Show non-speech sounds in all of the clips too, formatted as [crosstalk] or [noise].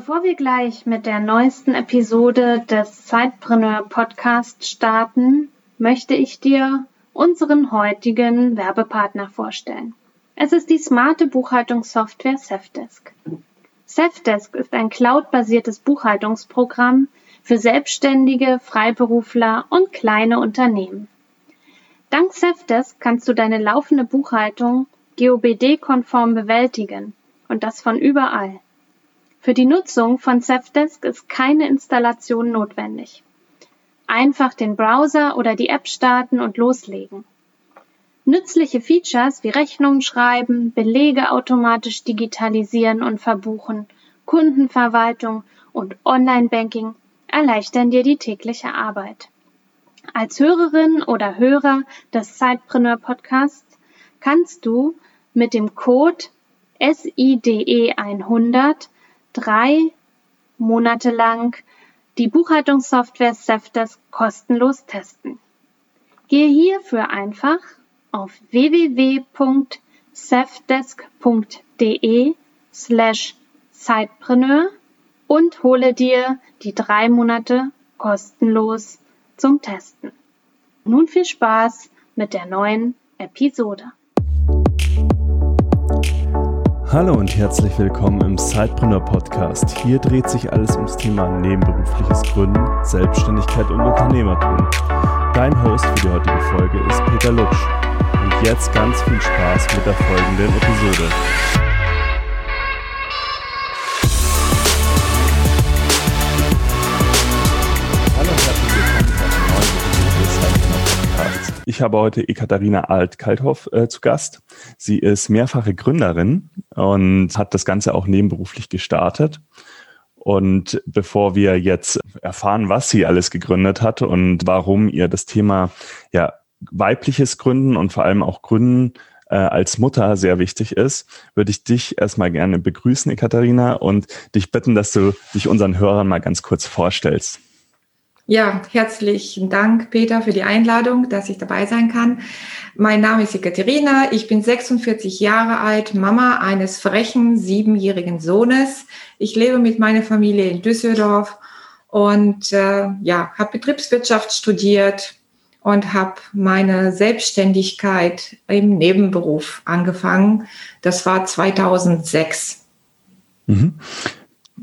Bevor wir gleich mit der neuesten Episode des Zeitpreneur Podcast starten, möchte ich dir unseren heutigen Werbepartner vorstellen. Es ist die smarte Buchhaltungssoftware Safdesk. Safdesk ist ein cloudbasiertes Buchhaltungsprogramm für Selbstständige, Freiberufler und kleine Unternehmen. Dank Safdesk kannst du deine laufende Buchhaltung GOBD-konform bewältigen und das von überall. Für die Nutzung von Safdesk ist keine Installation notwendig. Einfach den Browser oder die App starten und loslegen. Nützliche Features wie Rechnungen schreiben, Belege automatisch digitalisieren und verbuchen, Kundenverwaltung und Online-Banking erleichtern dir die tägliche Arbeit. Als Hörerin oder Hörer des Sidepreneur Podcasts kannst du mit dem Code SIDE 100 drei Monate lang die Buchhaltungssoftware Safdesk kostenlos testen. Gehe hierfür einfach auf www.safdesk.de slash Zeitpreneur und hole dir die drei Monate kostenlos zum Testen. Nun viel Spaß mit der neuen Episode. Hallo und herzlich willkommen im Sidepreneur Podcast. Hier dreht sich alles ums Thema nebenberufliches Gründen, Selbstständigkeit und Unternehmertum. Dein Host für die heutige Folge ist Peter Lutsch. Und jetzt ganz viel Spaß mit der folgenden Episode. Ich habe heute Ekaterina Alt-Kalthoff äh, zu Gast. Sie ist mehrfache Gründerin und hat das Ganze auch nebenberuflich gestartet. Und bevor wir jetzt erfahren, was sie alles gegründet hat und warum ihr das Thema ja, weibliches Gründen und vor allem auch Gründen äh, als Mutter sehr wichtig ist, würde ich dich erstmal gerne begrüßen, Ekaterina, und dich bitten, dass du dich unseren Hörern mal ganz kurz vorstellst. Ja, herzlichen Dank, Peter, für die Einladung, dass ich dabei sein kann. Mein Name ist Ekaterina. Ich bin 46 Jahre alt, Mama eines frechen siebenjährigen Sohnes. Ich lebe mit meiner Familie in Düsseldorf und äh, ja, habe Betriebswirtschaft studiert und habe meine Selbstständigkeit im Nebenberuf angefangen. Das war 2006. Mhm.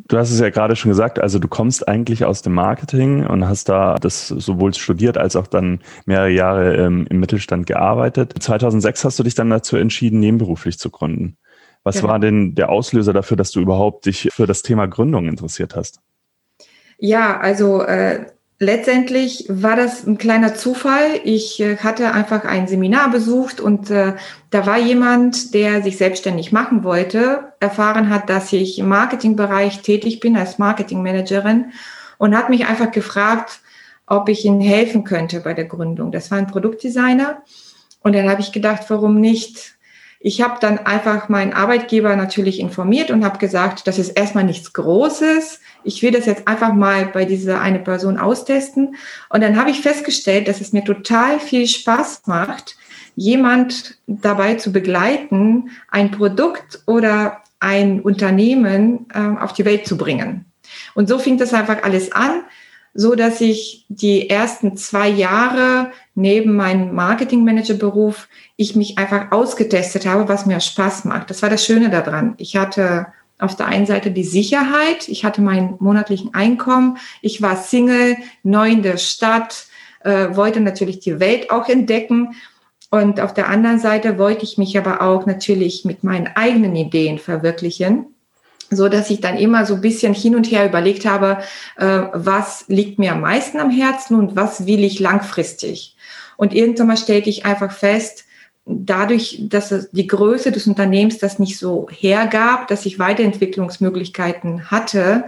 Du hast es ja gerade schon gesagt, also du kommst eigentlich aus dem Marketing und hast da das sowohl studiert als auch dann mehrere Jahre ähm, im Mittelstand gearbeitet. 2006 hast du dich dann dazu entschieden, nebenberuflich zu gründen. Was genau. war denn der Auslöser dafür, dass du überhaupt dich für das Thema Gründung interessiert hast? Ja, also äh, Letztendlich war das ein kleiner Zufall. Ich äh, hatte einfach ein Seminar besucht und äh, da war jemand, der sich selbstständig machen wollte, erfahren hat, dass ich im Marketingbereich tätig bin als Marketingmanagerin und hat mich einfach gefragt, ob ich ihnen helfen könnte bei der Gründung. Das war ein Produktdesigner und dann habe ich gedacht, warum nicht? Ich habe dann einfach meinen Arbeitgeber natürlich informiert und habe gesagt, das ist erstmal nichts Großes ich will das jetzt einfach mal bei dieser eine Person austesten. Und dann habe ich festgestellt, dass es mir total viel Spaß macht, jemand dabei zu begleiten, ein Produkt oder ein Unternehmen äh, auf die Welt zu bringen. Und so fing das einfach alles an, so dass ich die ersten zwei Jahre neben meinem Marketingmanagerberuf ich mich einfach ausgetestet habe, was mir Spaß macht. Das war das Schöne daran. Ich hatte auf der einen Seite die Sicherheit. Ich hatte meinen monatlichen Einkommen. Ich war Single, neu in der Stadt, äh, wollte natürlich die Welt auch entdecken. Und auf der anderen Seite wollte ich mich aber auch natürlich mit meinen eigenen Ideen verwirklichen so dass ich dann immer so ein bisschen hin und her überlegt habe, äh, was liegt mir am meisten am Herzen und was will ich langfristig. Und irgendwann mal stellte ich einfach fest, dadurch, dass die Größe des Unternehmens das nicht so hergab, dass ich Weiterentwicklungsmöglichkeiten hatte,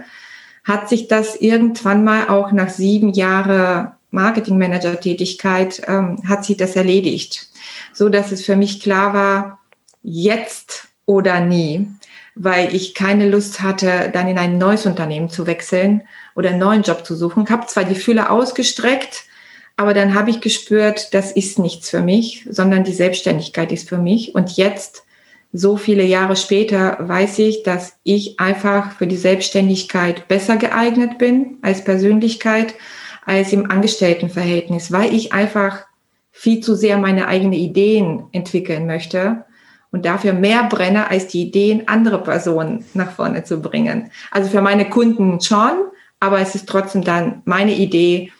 hat sich das irgendwann mal auch nach sieben Jahren Marketingmanager-Tätigkeit, ähm, hat sich das erledigt. So dass es für mich klar war, jetzt oder nie, weil ich keine Lust hatte, dann in ein neues Unternehmen zu wechseln oder einen neuen Job zu suchen. Ich habe zwar die Fühler ausgestreckt, aber dann habe ich gespürt, das ist nichts für mich, sondern die Selbstständigkeit ist für mich. Und jetzt so viele Jahre später weiß ich, dass ich einfach für die Selbstständigkeit besser geeignet bin als Persönlichkeit als im Angestelltenverhältnis, weil ich einfach viel zu sehr meine eigenen Ideen entwickeln möchte und dafür mehr brenne, als die Ideen anderer Personen nach vorne zu bringen. Also für meine Kunden schon, aber es ist trotzdem dann meine Idee,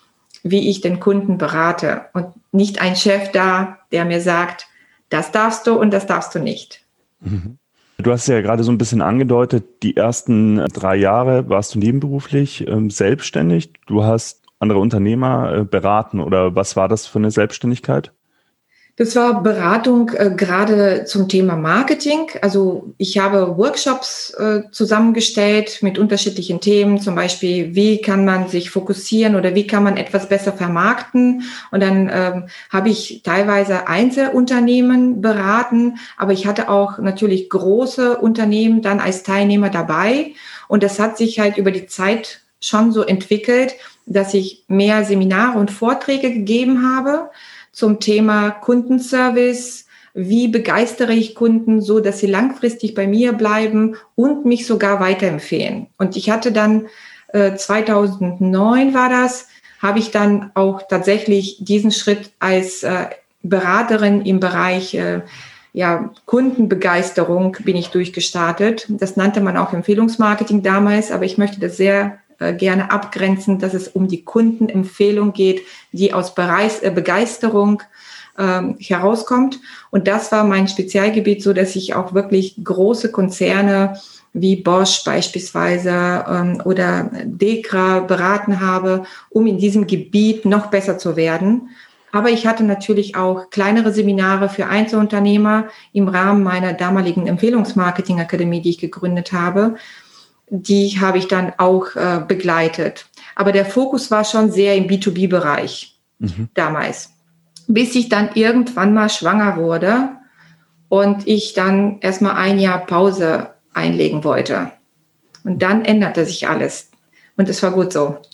wie ich den Kunden berate und nicht ein Chef da, der mir sagt, das darfst du und das darfst du nicht. Mhm. Du hast ja gerade so ein bisschen angedeutet, die ersten drei Jahre warst du nebenberuflich ähm, selbstständig. Du hast andere Unternehmer äh, beraten oder was war das für eine Selbstständigkeit? Das war Beratung äh, gerade zum Thema Marketing. Also ich habe Workshops äh, zusammengestellt mit unterschiedlichen Themen, zum Beispiel, wie kann man sich fokussieren oder wie kann man etwas besser vermarkten. Und dann ähm, habe ich teilweise Einzelunternehmen beraten, aber ich hatte auch natürlich große Unternehmen dann als Teilnehmer dabei. Und das hat sich halt über die Zeit schon so entwickelt, dass ich mehr Seminare und Vorträge gegeben habe zum Thema Kundenservice. Wie begeistere ich Kunden so, dass sie langfristig bei mir bleiben und mich sogar weiterempfehlen? Und ich hatte dann äh, 2009 war das, habe ich dann auch tatsächlich diesen Schritt als äh, Beraterin im Bereich äh, ja, Kundenbegeisterung bin ich durchgestartet. Das nannte man auch Empfehlungsmarketing damals, aber ich möchte das sehr gerne abgrenzen, dass es um die Kundenempfehlung geht, die aus äh, Begeisterung ähm, herauskommt. Und das war mein Spezialgebiet, so dass ich auch wirklich große Konzerne wie Bosch beispielsweise ähm, oder Dekra beraten habe, um in diesem Gebiet noch besser zu werden. Aber ich hatte natürlich auch kleinere Seminare für Einzelunternehmer im Rahmen meiner damaligen Empfehlungsmarketing-Akademie, die ich gegründet habe, die habe ich dann auch äh, begleitet. Aber der Fokus war schon sehr im B2B-Bereich mhm. damals. Bis ich dann irgendwann mal schwanger wurde und ich dann erstmal ein Jahr Pause einlegen wollte. Und dann änderte sich alles. Und es war gut so. [laughs]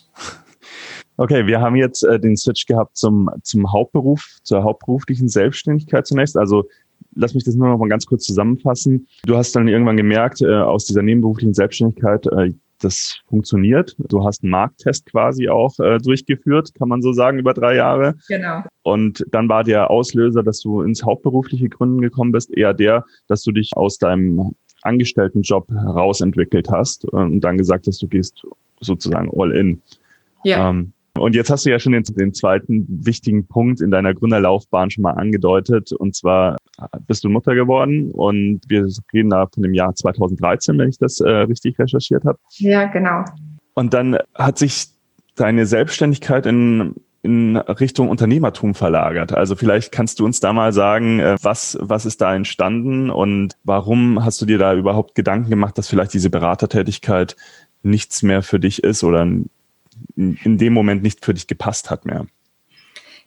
Okay, wir haben jetzt äh, den Switch gehabt zum, zum Hauptberuf, zur hauptberuflichen Selbstständigkeit zunächst. Also lass mich das nur noch mal ganz kurz zusammenfassen. Du hast dann irgendwann gemerkt, äh, aus dieser nebenberuflichen Selbstständigkeit, äh, das funktioniert. Du hast einen Markttest quasi auch äh, durchgeführt, kann man so sagen, über drei Jahre. Genau. Und dann war der Auslöser, dass du ins hauptberufliche Gründen gekommen bist, eher der, dass du dich aus deinem Angestelltenjob herausentwickelt hast und dann gesagt hast, du gehst sozusagen all in. Ja. Ähm, und jetzt hast du ja schon den, den, zweiten wichtigen Punkt in deiner Gründerlaufbahn schon mal angedeutet. Und zwar bist du Mutter geworden und wir reden da von dem Jahr 2013, wenn ich das äh, richtig recherchiert habe. Ja, genau. Und dann hat sich deine Selbstständigkeit in, in Richtung Unternehmertum verlagert. Also vielleicht kannst du uns da mal sagen, äh, was, was ist da entstanden und warum hast du dir da überhaupt Gedanken gemacht, dass vielleicht diese Beratertätigkeit nichts mehr für dich ist oder in dem Moment nicht für dich gepasst hat mehr.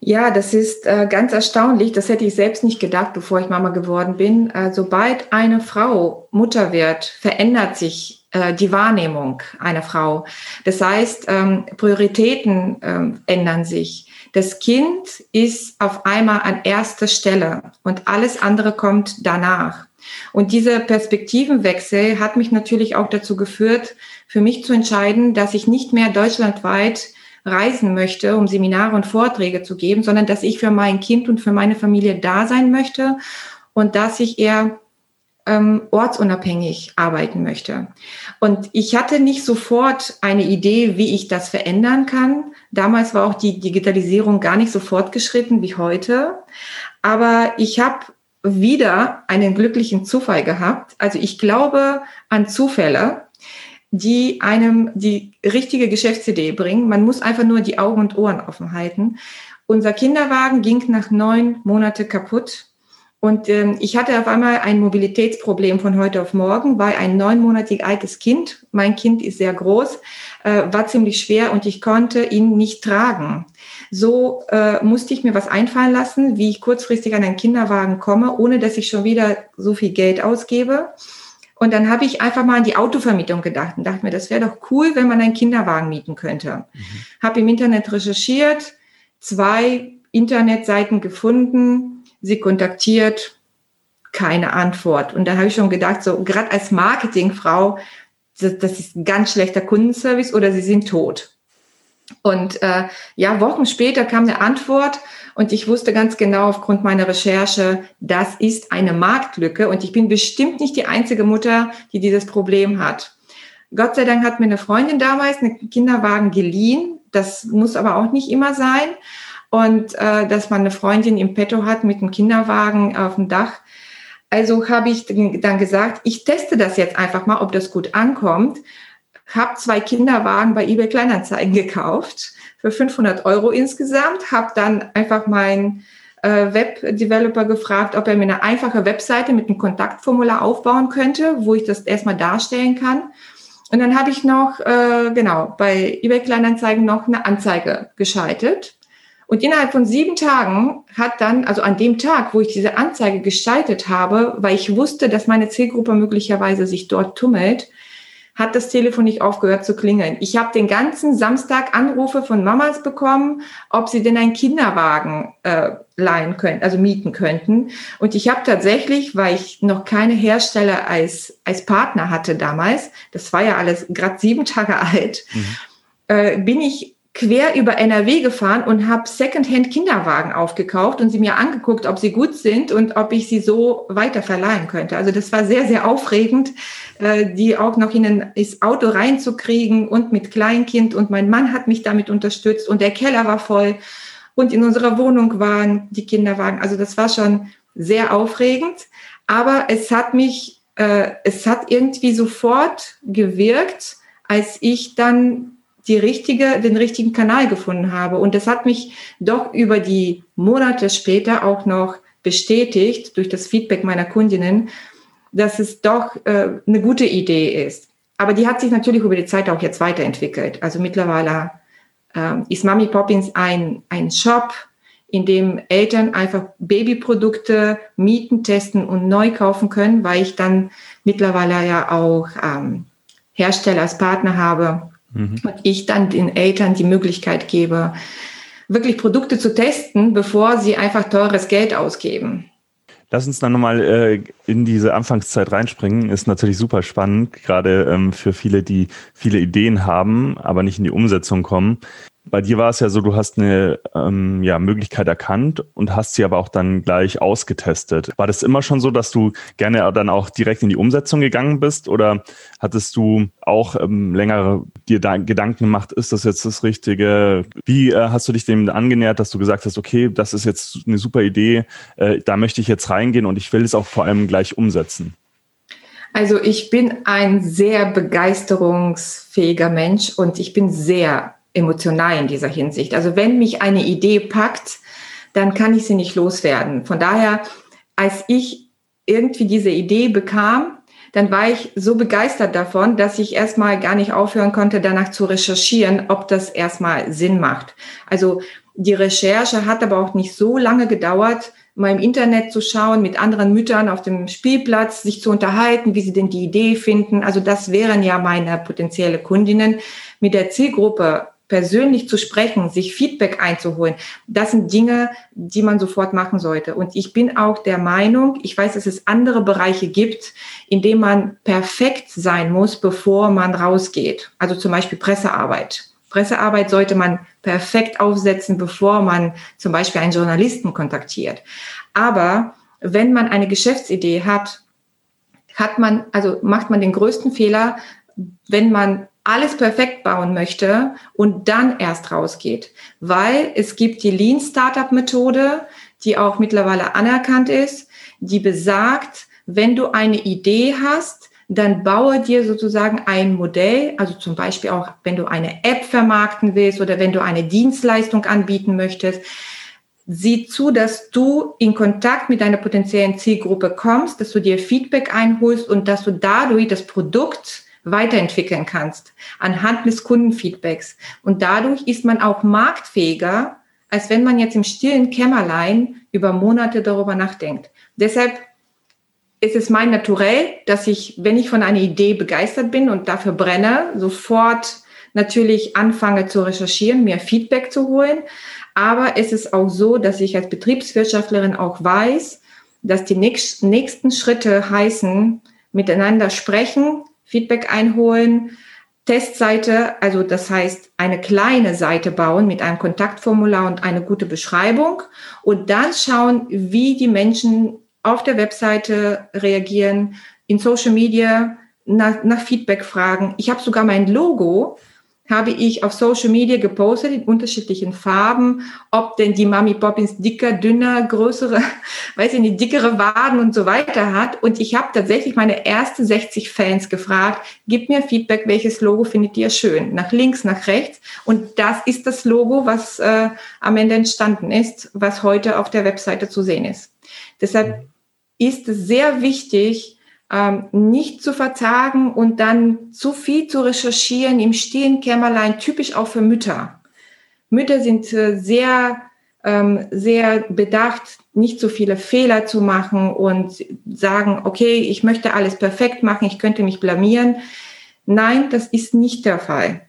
Ja, das ist äh, ganz erstaunlich. Das hätte ich selbst nicht gedacht, bevor ich Mama geworden bin. Äh, sobald eine Frau Mutter wird, verändert sich äh, die Wahrnehmung einer Frau. Das heißt, ähm, Prioritäten ähm, ändern sich. Das Kind ist auf einmal an erster Stelle und alles andere kommt danach. Und dieser Perspektivenwechsel hat mich natürlich auch dazu geführt, für mich zu entscheiden, dass ich nicht mehr deutschlandweit reisen möchte, um Seminare und Vorträge zu geben, sondern dass ich für mein Kind und für meine Familie da sein möchte und dass ich eher ähm, ortsunabhängig arbeiten möchte. Und ich hatte nicht sofort eine Idee, wie ich das verändern kann. Damals war auch die Digitalisierung gar nicht so fortgeschritten wie heute. Aber ich habe wieder einen glücklichen Zufall gehabt. Also ich glaube an Zufälle, die einem die richtige Geschäftsidee bringen. Man muss einfach nur die Augen und Ohren offen halten. Unser Kinderwagen ging nach neun Monate kaputt. Und ähm, ich hatte auf einmal ein Mobilitätsproblem von heute auf morgen, weil ein neunmonatig altes Kind, mein Kind ist sehr groß, äh, war ziemlich schwer und ich konnte ihn nicht tragen. So äh, musste ich mir was einfallen lassen, wie ich kurzfristig an einen Kinderwagen komme, ohne dass ich schon wieder so viel Geld ausgebe. Und dann habe ich einfach mal an die Autovermietung gedacht und dachte mir, das wäre doch cool, wenn man einen Kinderwagen mieten könnte. Mhm. Habe im Internet recherchiert, zwei Internetseiten gefunden, sie kontaktiert keine Antwort. Und da habe ich schon gedacht, so gerade als Marketingfrau, das, das ist ein ganz schlechter Kundenservice oder sie sind tot. Und äh, ja, Wochen später kam eine Antwort und ich wusste ganz genau aufgrund meiner Recherche, das ist eine Marktlücke und ich bin bestimmt nicht die einzige Mutter, die dieses Problem hat. Gott sei Dank hat mir eine Freundin damals einen Kinderwagen geliehen. Das muss aber auch nicht immer sein. Und äh, dass man eine Freundin im Petto hat mit einem Kinderwagen auf dem Dach. Also habe ich dann gesagt, ich teste das jetzt einfach mal, ob das gut ankommt. Habe zwei Kinderwagen bei eBay Kleinanzeigen gekauft für 500 Euro insgesamt. Habe dann einfach meinen äh, Webdeveloper gefragt, ob er mir eine einfache Webseite mit einem Kontaktformular aufbauen könnte, wo ich das erstmal darstellen kann. Und dann habe ich noch, äh, genau, bei eBay Kleinanzeigen noch eine Anzeige geschaltet. Und innerhalb von sieben Tagen hat dann, also an dem Tag, wo ich diese Anzeige geschaltet habe, weil ich wusste, dass meine Zielgruppe möglicherweise sich dort tummelt, hat das Telefon nicht aufgehört zu klingeln. Ich habe den ganzen Samstag Anrufe von Mamas bekommen, ob sie denn einen Kinderwagen äh, leihen können, also mieten könnten. Und ich habe tatsächlich, weil ich noch keine Hersteller als, als Partner hatte damals, das war ja alles gerade sieben Tage [laughs] alt, mhm. äh, bin ich quer über NRW gefahren und habe Secondhand Kinderwagen aufgekauft und sie mir angeguckt, ob sie gut sind und ob ich sie so weiter verleihen könnte. Also das war sehr, sehr aufregend, äh, die auch noch in ein Auto reinzukriegen und mit Kleinkind. Und mein Mann hat mich damit unterstützt und der Keller war voll und in unserer Wohnung waren die Kinderwagen. Also das war schon sehr aufregend, aber es hat mich, äh, es hat irgendwie sofort gewirkt, als ich dann die richtige, den richtigen Kanal gefunden habe. Und das hat mich doch über die Monate später auch noch bestätigt durch das Feedback meiner Kundinnen, dass es doch äh, eine gute Idee ist. Aber die hat sich natürlich über die Zeit auch jetzt weiterentwickelt. Also mittlerweile äh, ist Mami Poppins ein, ein Shop, in dem Eltern einfach Babyprodukte mieten, testen und neu kaufen können, weil ich dann mittlerweile ja auch ähm, Hersteller als Partner habe, Mhm. Und ich dann den Eltern die Möglichkeit gebe, wirklich Produkte zu testen, bevor sie einfach teures Geld ausgeben. Lass uns dann nochmal äh, in diese Anfangszeit reinspringen. Ist natürlich super spannend, gerade ähm, für viele, die viele Ideen haben, aber nicht in die Umsetzung kommen. Bei dir war es ja so, du hast eine ähm, ja, Möglichkeit erkannt und hast sie aber auch dann gleich ausgetestet. War das immer schon so, dass du gerne dann auch direkt in die Umsetzung gegangen bist oder hattest du auch ähm, längere dir da Gedanken gemacht, ist das jetzt das Richtige? Wie äh, hast du dich dem angenähert, dass du gesagt hast, okay, das ist jetzt eine super Idee, äh, da möchte ich jetzt reingehen und ich will es auch vor allem gleich umsetzen? Also ich bin ein sehr begeisterungsfähiger Mensch und ich bin sehr emotional in dieser Hinsicht. Also wenn mich eine Idee packt, dann kann ich sie nicht loswerden. Von daher, als ich irgendwie diese Idee bekam, dann war ich so begeistert davon, dass ich erstmal gar nicht aufhören konnte, danach zu recherchieren, ob das erstmal Sinn macht. Also die Recherche hat aber auch nicht so lange gedauert, mal im Internet zu schauen, mit anderen Müttern auf dem Spielplatz sich zu unterhalten, wie sie denn die Idee finden. Also das wären ja meine potenzielle Kundinnen. Mit der Zielgruppe persönlich zu sprechen, sich Feedback einzuholen, das sind Dinge, die man sofort machen sollte. Und ich bin auch der Meinung, ich weiß, dass es andere Bereiche gibt, in denen man perfekt sein muss, bevor man rausgeht. Also zum Beispiel Pressearbeit. Pressearbeit sollte man perfekt aufsetzen, bevor man zum Beispiel einen Journalisten kontaktiert. Aber wenn man eine Geschäftsidee hat, hat man, also macht man den größten Fehler, wenn man alles perfekt bauen möchte und dann erst rausgeht. Weil es gibt die Lean Startup Methode, die auch mittlerweile anerkannt ist, die besagt, wenn du eine Idee hast, dann baue dir sozusagen ein Modell, also zum Beispiel auch, wenn du eine App vermarkten willst oder wenn du eine Dienstleistung anbieten möchtest, sieh zu, dass du in Kontakt mit deiner potenziellen Zielgruppe kommst, dass du dir Feedback einholst und dass du dadurch das Produkt weiterentwickeln kannst anhand des Kundenfeedbacks. Und dadurch ist man auch marktfähiger, als wenn man jetzt im stillen Kämmerlein über Monate darüber nachdenkt. Deshalb ist es mein Naturell, dass ich, wenn ich von einer Idee begeistert bin und dafür brenne, sofort natürlich anfange zu recherchieren, mir Feedback zu holen. Aber es ist auch so, dass ich als Betriebswirtschaftlerin auch weiß, dass die nächsten Schritte heißen, miteinander sprechen, Feedback einholen, Testseite, also das heißt eine kleine Seite bauen mit einem Kontaktformular und eine gute Beschreibung und dann schauen, wie die Menschen auf der Webseite reagieren, in Social Media nach, nach Feedback fragen. Ich habe sogar mein Logo habe ich auf Social Media gepostet in unterschiedlichen Farben, ob denn die Mami Poppins dicker, dünner, größere, [laughs] weiß ich nicht, dickere Waden und so weiter hat. Und ich habe tatsächlich meine ersten 60 Fans gefragt, gib mir Feedback, welches Logo findet ihr schön? Nach links, nach rechts. Und das ist das Logo, was äh, am Ende entstanden ist, was heute auf der Webseite zu sehen ist. Deshalb ist es sehr wichtig, ähm, nicht zu verzagen und dann zu viel zu recherchieren im stillen Kämmerlein, typisch auch für Mütter. Mütter sind äh, sehr, ähm, sehr bedacht, nicht so viele Fehler zu machen und sagen, okay, ich möchte alles perfekt machen, ich könnte mich blamieren. Nein, das ist nicht der Fall.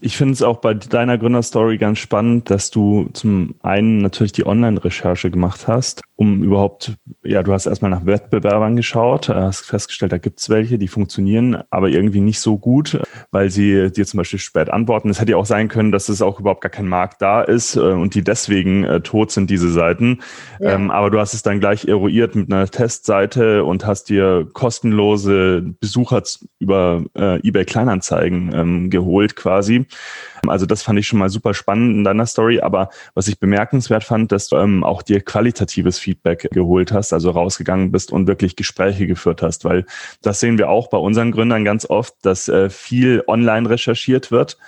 Ich finde es auch bei deiner Gründerstory ganz spannend, dass du zum einen natürlich die Online-Recherche gemacht hast, um überhaupt, ja, du hast erstmal nach Wettbewerbern geschaut, hast festgestellt, da gibt es welche, die funktionieren, aber irgendwie nicht so gut, weil sie dir zum Beispiel spät antworten. Es hätte ja auch sein können, dass es auch überhaupt gar kein Markt da ist äh, und die deswegen äh, tot sind, diese Seiten. Ja. Ähm, aber du hast es dann gleich eruiert mit einer Testseite und hast dir kostenlose Besucher über äh, eBay Kleinanzeigen ähm, geholt quasi. Also das fand ich schon mal super spannend in deiner Story. Aber was ich bemerkenswert fand, dass du ähm, auch dir qualitatives Feedback geholt hast, also rausgegangen bist und wirklich Gespräche geführt hast, weil das sehen wir auch bei unseren Gründern ganz oft, dass äh, viel online recherchiert wird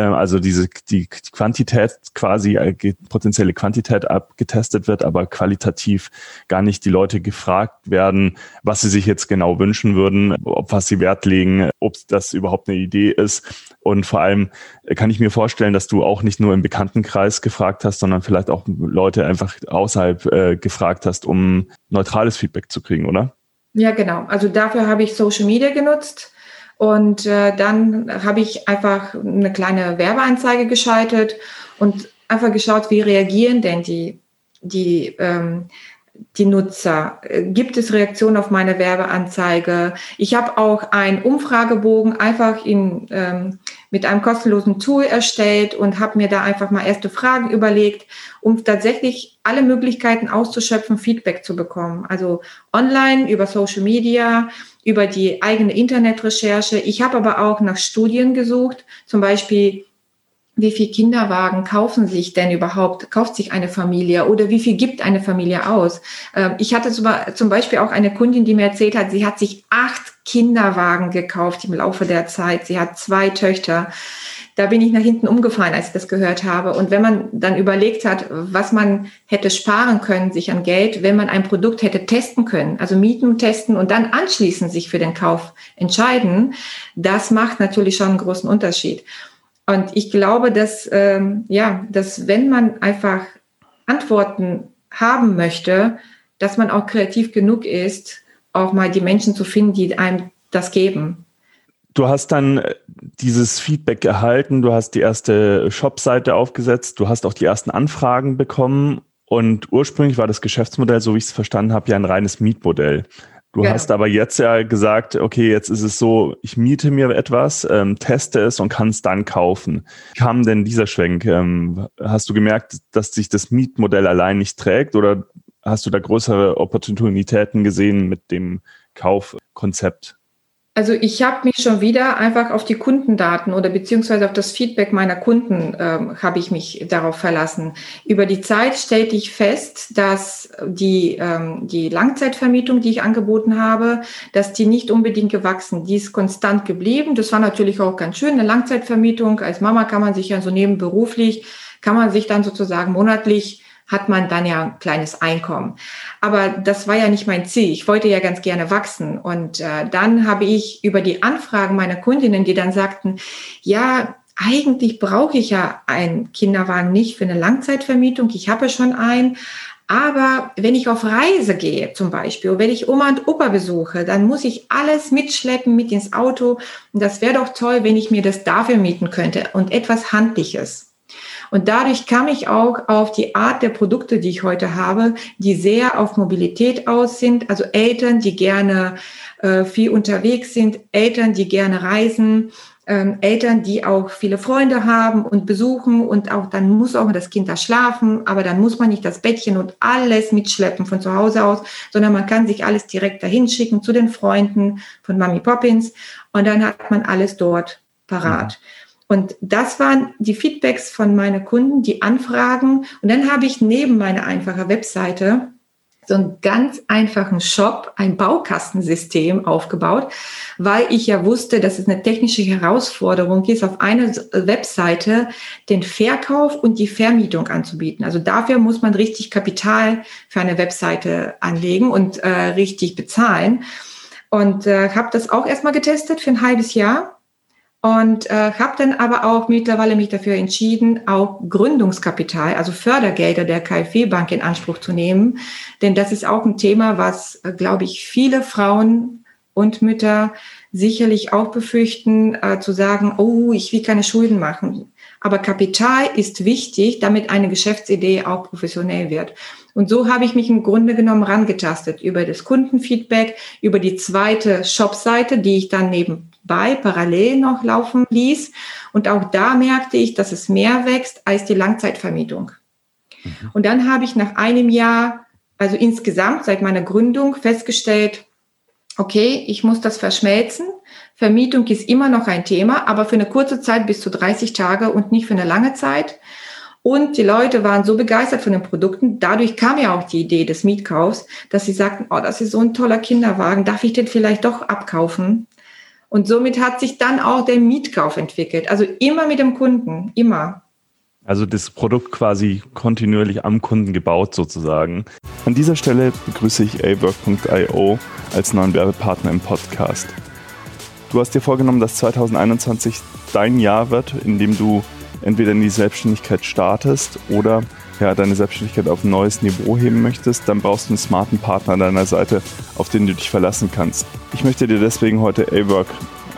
also diese die Quantität quasi äh, potenzielle Quantität abgetestet wird, aber qualitativ gar nicht die Leute gefragt werden, was sie sich jetzt genau wünschen würden, ob was sie Wert legen, ob das überhaupt eine Idee ist. Und vor allem kann ich mir vorstellen, dass du auch nicht nur im Bekanntenkreis gefragt hast, sondern vielleicht auch Leute einfach außerhalb äh, gefragt hast, um neutrales Feedback zu kriegen, oder? Ja, genau. Also dafür habe ich Social Media genutzt und äh, dann habe ich einfach eine kleine Werbeanzeige geschaltet und einfach geschaut, wie reagieren denn die, die, ähm, die Nutzer? Gibt es Reaktionen auf meine Werbeanzeige? Ich habe auch einen Umfragebogen einfach in, ähm, mit einem kostenlosen Tool erstellt und habe mir da einfach mal erste Fragen überlegt, um tatsächlich alle Möglichkeiten auszuschöpfen, Feedback zu bekommen. Also online, über Social Media, über die eigene Internetrecherche. Ich habe aber auch nach Studien gesucht, zum Beispiel wie viel Kinderwagen kaufen sich denn überhaupt, kauft sich eine Familie oder wie viel gibt eine Familie aus? Ähm, ich hatte zum Beispiel auch eine Kundin, die mir erzählt hat, sie hat sich acht Kinderwagen gekauft im Laufe der Zeit. Sie hat zwei Töchter da bin ich nach hinten umgefallen, als ich das gehört habe. Und wenn man dann überlegt hat, was man hätte sparen können, sich an Geld, wenn man ein Produkt hätte testen können, also mieten, testen und dann anschließend sich für den Kauf entscheiden, das macht natürlich schon einen großen Unterschied. Und ich glaube, dass, ähm, ja, dass wenn man einfach Antworten haben möchte, dass man auch kreativ genug ist, auch mal die Menschen zu finden, die einem das geben. Du hast dann äh, dieses Feedback erhalten, du hast die erste Shop-Seite aufgesetzt, du hast auch die ersten Anfragen bekommen und ursprünglich war das Geschäftsmodell, so wie ich es verstanden habe, ja ein reines Mietmodell. Du ja. hast aber jetzt ja gesagt, okay, jetzt ist es so, ich miete mir etwas, ähm, teste es und kann es dann kaufen. Kam denn dieser Schwenk? Ähm, hast du gemerkt, dass sich das Mietmodell allein nicht trägt oder hast du da größere Opportunitäten gesehen mit dem Kaufkonzept? Also ich habe mich schon wieder einfach auf die Kundendaten oder beziehungsweise auf das Feedback meiner Kunden ähm, habe ich mich darauf verlassen. Über die Zeit stellte ich fest, dass die, ähm, die Langzeitvermietung, die ich angeboten habe, dass die nicht unbedingt gewachsen, die ist konstant geblieben. Das war natürlich auch ganz schön, eine Langzeitvermietung. Als Mama kann man sich ja so nebenberuflich, kann man sich dann sozusagen monatlich hat man dann ja ein kleines Einkommen. Aber das war ja nicht mein Ziel. Ich wollte ja ganz gerne wachsen. Und äh, dann habe ich über die Anfragen meiner Kundinnen, die dann sagten, ja, eigentlich brauche ich ja einen Kinderwagen nicht für eine Langzeitvermietung. Ich habe schon einen. Aber wenn ich auf Reise gehe zum Beispiel, wenn ich Oma und Opa besuche, dann muss ich alles mitschleppen mit ins Auto. Und das wäre doch toll, wenn ich mir das dafür mieten könnte und etwas Handliches. Und dadurch kam ich auch auf die Art der Produkte, die ich heute habe, die sehr auf Mobilität aus sind. Also Eltern, die gerne äh, viel unterwegs sind, Eltern, die gerne reisen, ähm, Eltern, die auch viele Freunde haben und besuchen und auch dann muss auch das Kind da schlafen, aber dann muss man nicht das Bettchen und alles mitschleppen von zu Hause aus, sondern man kann sich alles direkt dahin schicken zu den Freunden von Mami Poppins und dann hat man alles dort parat. Mhm. Und das waren die Feedbacks von meinen Kunden, die Anfragen. Und dann habe ich neben meiner einfachen Webseite so einen ganz einfachen Shop, ein Baukastensystem aufgebaut, weil ich ja wusste, dass es eine technische Herausforderung ist, auf einer Webseite den Verkauf und die Vermietung anzubieten. Also dafür muss man richtig Kapital für eine Webseite anlegen und äh, richtig bezahlen. Und äh, habe das auch erstmal getestet für ein halbes Jahr und äh, habe dann aber auch mittlerweile mich dafür entschieden, auch Gründungskapital, also Fördergelder der KfW Bank in Anspruch zu nehmen, denn das ist auch ein Thema, was, äh, glaube ich, viele Frauen und Mütter sicherlich auch befürchten, äh, zu sagen, oh, ich will keine Schulden machen. Aber Kapital ist wichtig, damit eine Geschäftsidee auch professionell wird. Und so habe ich mich im Grunde genommen rangetastet über das Kundenfeedback, über die zweite Shopseite, die ich dann neben bei parallel noch laufen ließ. Und auch da merkte ich, dass es mehr wächst als die Langzeitvermietung. Mhm. Und dann habe ich nach einem Jahr, also insgesamt seit meiner Gründung, festgestellt, okay, ich muss das verschmelzen. Vermietung ist immer noch ein Thema, aber für eine kurze Zeit bis zu 30 Tage und nicht für eine lange Zeit. Und die Leute waren so begeistert von den Produkten. Dadurch kam ja auch die Idee des Mietkaufs, dass sie sagten, oh, das ist so ein toller Kinderwagen. Darf ich den vielleicht doch abkaufen? Und somit hat sich dann auch der Mietkauf entwickelt. Also immer mit dem Kunden, immer. Also das Produkt quasi kontinuierlich am Kunden gebaut sozusagen. An dieser Stelle begrüße ich awork.io als neuen Werbepartner im Podcast. Du hast dir vorgenommen, dass 2021 dein Jahr wird, in dem du entweder in die Selbstständigkeit startest oder ja, deine Selbstständigkeit auf ein neues Niveau heben möchtest, dann brauchst du einen smarten Partner an deiner Seite, auf den du dich verlassen kannst. Ich möchte dir deswegen heute A-Work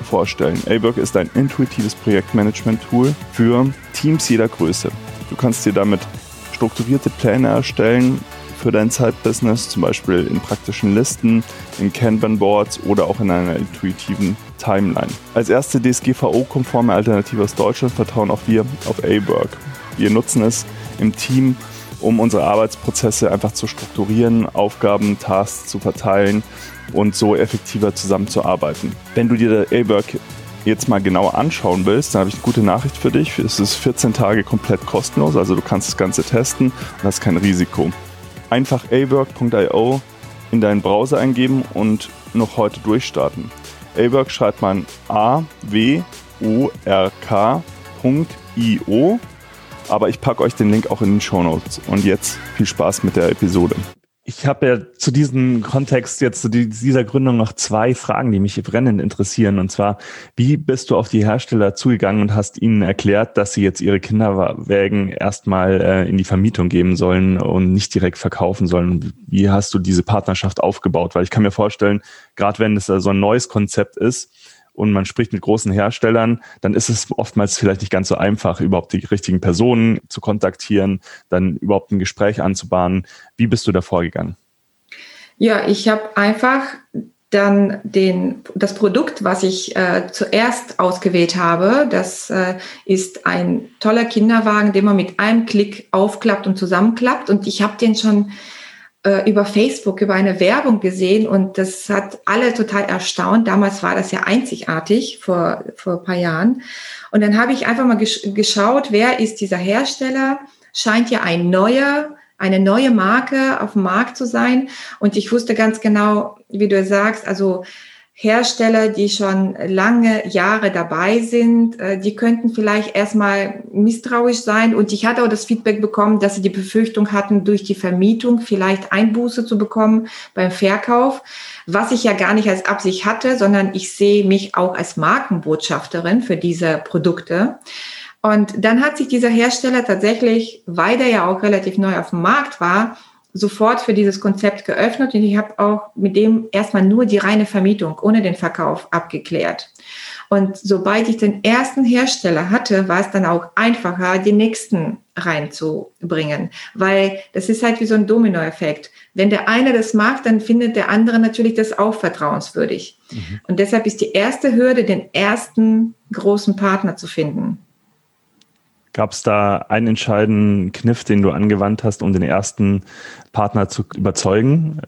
vorstellen. A-Work ist ein intuitives Projektmanagement-Tool für Teams jeder Größe. Du kannst dir damit strukturierte Pläne erstellen für dein Zeitbusiness, zum Beispiel in praktischen Listen, in Kanban-Boards oder auch in einer intuitiven Timeline. Als erste DSGVO-konforme Alternative aus Deutschland vertrauen auch wir auf A-Work. Wir nutzen es im Team, um unsere Arbeitsprozesse einfach zu strukturieren, Aufgaben, Tasks zu verteilen und so effektiver zusammenzuarbeiten. Wenn du dir A-Work jetzt mal genauer anschauen willst, dann habe ich eine gute Nachricht für dich. Es ist 14 Tage komplett kostenlos, also du kannst das Ganze testen und hast kein Risiko. Einfach awork.io in deinen Browser eingeben und noch heute durchstarten. A-Work schreibt man A W O R K.io aber ich packe euch den Link auch in den Show Notes. Und jetzt viel Spaß mit der Episode. Ich habe ja zu diesem Kontext jetzt zu dieser Gründung noch zwei Fragen, die mich brennend interessieren. Und zwar, wie bist du auf die Hersteller zugegangen und hast ihnen erklärt, dass sie jetzt ihre Kinderwägen erstmal äh, in die Vermietung geben sollen und nicht direkt verkaufen sollen? Wie hast du diese Partnerschaft aufgebaut? Weil ich kann mir vorstellen, gerade wenn es so ein neues Konzept ist, und man spricht mit großen Herstellern, dann ist es oftmals vielleicht nicht ganz so einfach, überhaupt die richtigen Personen zu kontaktieren, dann überhaupt ein Gespräch anzubahnen. Wie bist du da vorgegangen? Ja, ich habe einfach dann den, das Produkt, was ich äh, zuerst ausgewählt habe, das äh, ist ein toller Kinderwagen, den man mit einem Klick aufklappt und zusammenklappt. Und ich habe den schon äh, über Facebook, über eine Werbung gesehen und das hat alle total erstaunt. Damals war das ja einzigartig vor, vor ein paar Jahren. Und dann habe ich einfach mal gesch geschaut, wer ist dieser Hersteller? Scheint ja ein neuer, eine neue Marke auf dem Markt zu sein. Und ich wusste ganz genau, wie du sagst, also Hersteller, die schon lange Jahre dabei sind, äh, die könnten vielleicht erstmal misstrauisch sein. Und ich hatte auch das Feedback bekommen, dass sie die Befürchtung hatten, durch die Vermietung vielleicht Einbuße zu bekommen beim Verkauf, was ich ja gar nicht als Absicht hatte, sondern ich sehe mich auch als Markenbotschafterin für diese Produkte. Und dann hat sich dieser Hersteller tatsächlich, weil der ja auch relativ neu auf dem Markt war, sofort für dieses Konzept geöffnet und ich habe auch mit dem erstmal nur die reine Vermietung ohne den Verkauf abgeklärt. Und sobald ich den ersten Hersteller hatte, war es dann auch einfacher, die nächsten reinzubringen, weil das ist halt wie so ein Dominoeffekt. Wenn der eine das mag, dann findet der andere natürlich das auch vertrauenswürdig. Mhm. Und deshalb ist die erste Hürde, den ersten großen Partner zu finden. Gab es da einen entscheidenden Kniff, den du angewandt hast, um den ersten Partner zu überzeugen?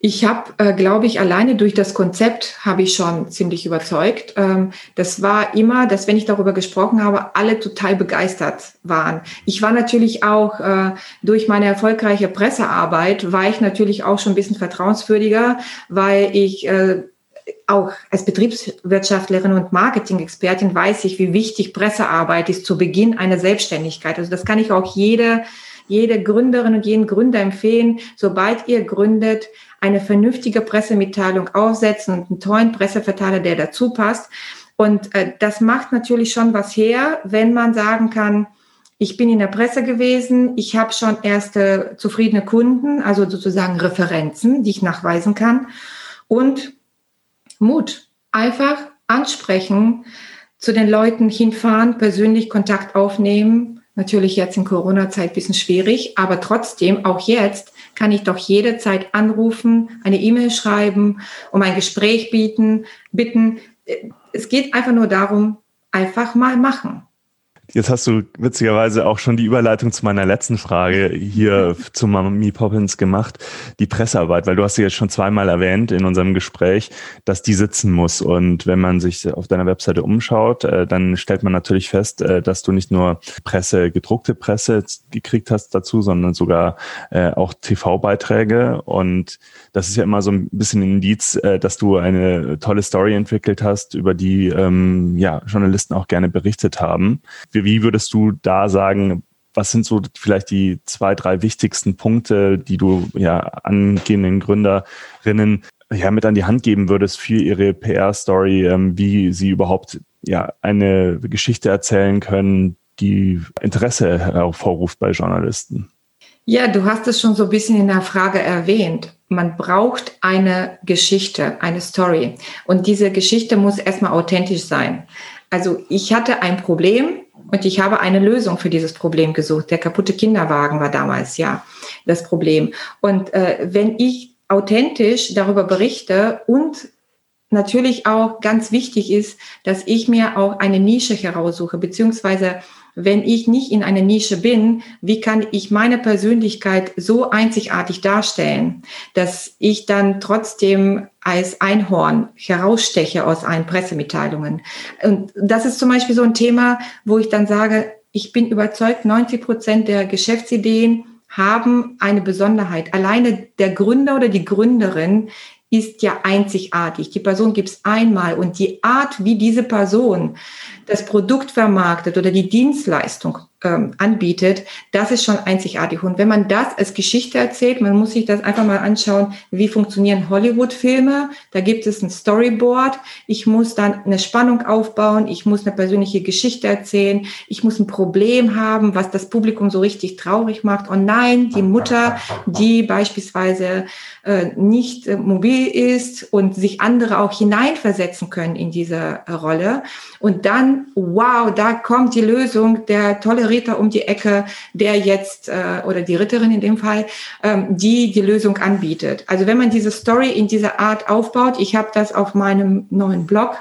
Ich habe, äh, glaube ich, alleine durch das Konzept habe ich schon ziemlich überzeugt. Ähm, das war immer, dass wenn ich darüber gesprochen habe, alle total begeistert waren. Ich war natürlich auch äh, durch meine erfolgreiche Pressearbeit, war ich natürlich auch schon ein bisschen vertrauenswürdiger, weil ich äh, auch als Betriebswirtschaftlerin und Marketing-Expertin weiß ich, wie wichtig Pressearbeit ist zu Beginn einer Selbstständigkeit. Also das kann ich auch jede, jede Gründerin und jeden Gründer empfehlen. Sobald ihr gründet, eine vernünftige Pressemitteilung aufsetzen und einen tollen Presseverteiler, der dazu passt. Und äh, das macht natürlich schon was her, wenn man sagen kann, ich bin in der Presse gewesen, ich habe schon erste zufriedene Kunden, also sozusagen Referenzen, die ich nachweisen kann. Und Mut, einfach ansprechen, zu den Leuten hinfahren, persönlich Kontakt aufnehmen. Natürlich jetzt in Corona-Zeit bisschen schwierig, aber trotzdem auch jetzt kann ich doch jederzeit anrufen, eine E-Mail schreiben, um ein Gespräch bieten, bitten. Es geht einfach nur darum, einfach mal machen. Jetzt hast du witzigerweise auch schon die Überleitung zu meiner letzten Frage hier zu Mami Poppins gemacht, die Pressearbeit, weil du hast sie jetzt schon zweimal erwähnt in unserem Gespräch, dass die sitzen muss. Und wenn man sich auf deiner Webseite umschaut, äh, dann stellt man natürlich fest, äh, dass du nicht nur Presse, gedruckte Presse gekriegt hast dazu, sondern sogar äh, auch TV-Beiträge. Und das ist ja immer so ein bisschen ein Indiz, dass du eine tolle Story entwickelt hast, über die ähm, ja, Journalisten auch gerne berichtet haben wie würdest du da sagen, was sind so vielleicht die zwei, drei wichtigsten Punkte, die du ja angehenden Gründerinnen ja mit an die Hand geben würdest für ihre PR-Story, ähm, wie sie überhaupt ja eine Geschichte erzählen können, die Interesse hervorruft bei Journalisten? Ja, du hast es schon so ein bisschen in der Frage erwähnt. Man braucht eine Geschichte, eine Story. Und diese Geschichte muss erstmal authentisch sein. Also ich hatte ein Problem und ich habe eine Lösung für dieses Problem gesucht. Der kaputte Kinderwagen war damals ja das Problem. Und äh, wenn ich authentisch darüber berichte und natürlich auch ganz wichtig ist, dass ich mir auch eine Nische heraussuche, beziehungsweise wenn ich nicht in einer Nische bin, wie kann ich meine Persönlichkeit so einzigartig darstellen, dass ich dann trotzdem als Einhorn heraussteche aus allen Pressemitteilungen. Und das ist zum Beispiel so ein Thema, wo ich dann sage, ich bin überzeugt, 90 Prozent der Geschäftsideen haben eine Besonderheit. Alleine der Gründer oder die Gründerin ist ja einzigartig. Die Person gibt es einmal und die Art, wie diese Person das Produkt vermarktet oder die Dienstleistung ähm, anbietet, das ist schon einzigartig. Und wenn man das als Geschichte erzählt, man muss sich das einfach mal anschauen, wie funktionieren Hollywood-Filme. Da gibt es ein Storyboard. Ich muss dann eine Spannung aufbauen. Ich muss eine persönliche Geschichte erzählen. Ich muss ein Problem haben, was das Publikum so richtig traurig macht. Und nein, die Mutter, die beispielsweise äh, nicht äh, mobil ist und sich andere auch hineinversetzen können in diese äh, Rolle. Und dann, wow, da kommt die Lösung, der tolle Ritter um die Ecke, der jetzt, äh, oder die Ritterin in dem Fall, ähm, die die Lösung anbietet. Also wenn man diese Story in dieser Art aufbaut, ich habe das auf meinem neuen Blog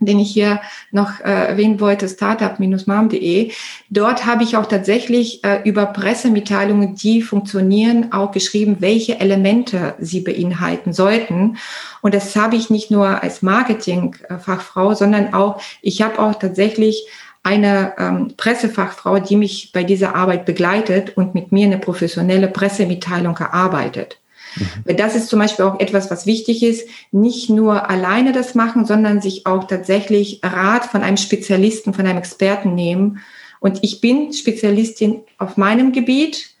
den ich hier noch äh, erwähnen wollte, startup-mom.de. Dort habe ich auch tatsächlich äh, über Pressemitteilungen, die funktionieren, auch geschrieben, welche Elemente sie beinhalten sollten. Und das habe ich nicht nur als Marketingfachfrau, sondern auch, ich habe auch tatsächlich eine ähm, Pressefachfrau, die mich bei dieser Arbeit begleitet und mit mir eine professionelle Pressemitteilung erarbeitet. Mhm. Das ist zum Beispiel auch etwas, was wichtig ist, nicht nur alleine das machen, sondern sich auch tatsächlich Rat von einem Spezialisten, von einem Experten nehmen. Und ich bin Spezialistin auf meinem Gebiet,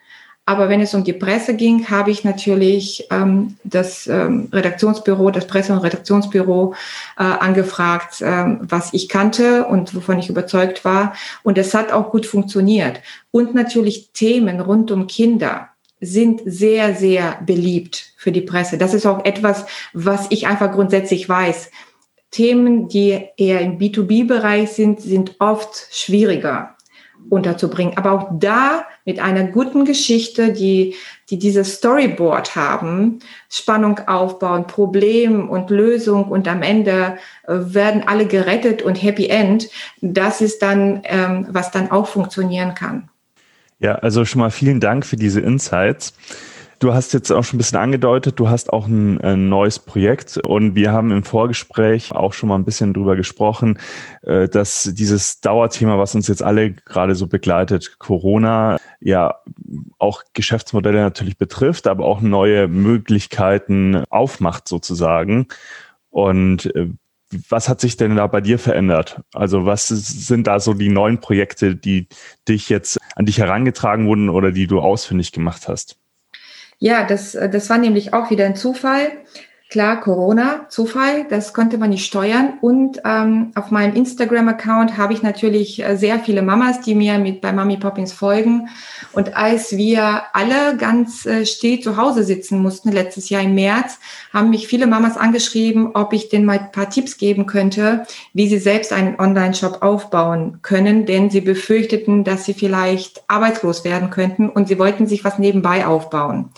aber wenn es um die Presse ging, habe ich natürlich ähm, das ähm, Redaktionsbüro, das Presse- und Redaktionsbüro äh, angefragt, ähm, was ich kannte und wovon ich überzeugt war. Und es hat auch gut funktioniert. Und natürlich Themen rund um Kinder sind sehr, sehr beliebt für die Presse. Das ist auch etwas, was ich einfach grundsätzlich weiß. Themen, die eher im B2B-Bereich sind, sind oft schwieriger unterzubringen. Aber auch da mit einer guten Geschichte, die, die dieses Storyboard haben, Spannung aufbauen, Problem und Lösung und am Ende äh, werden alle gerettet und Happy End. Das ist dann, ähm, was dann auch funktionieren kann. Ja, also schon mal vielen Dank für diese Insights. Du hast jetzt auch schon ein bisschen angedeutet, du hast auch ein, ein, neues Projekt und wir haben im Vorgespräch auch schon mal ein bisschen drüber gesprochen, äh, dass dieses Dauerthema, was uns jetzt alle gerade so begleitet, Corona, ja auch Geschäftsmodelle natürlich betrifft, aber auch neue Möglichkeiten aufmacht sozusagen. Und äh, was hat sich denn da bei dir verändert? Also was sind da so die neuen Projekte, die dich jetzt an dich herangetragen wurden oder die du ausfindig gemacht hast? Ja, das, das war nämlich auch wieder ein Zufall. Klar, Corona, Zufall, das konnte man nicht steuern. Und ähm, auf meinem Instagram-Account habe ich natürlich äh, sehr viele Mamas, die mir mit bei Mami Poppins folgen. Und als wir alle ganz äh, still zu Hause sitzen mussten, letztes Jahr im März, haben mich viele Mamas angeschrieben, ob ich denen mal ein paar Tipps geben könnte, wie sie selbst einen Online-Shop aufbauen können, denn sie befürchteten, dass sie vielleicht arbeitslos werden könnten und sie wollten sich was nebenbei aufbauen.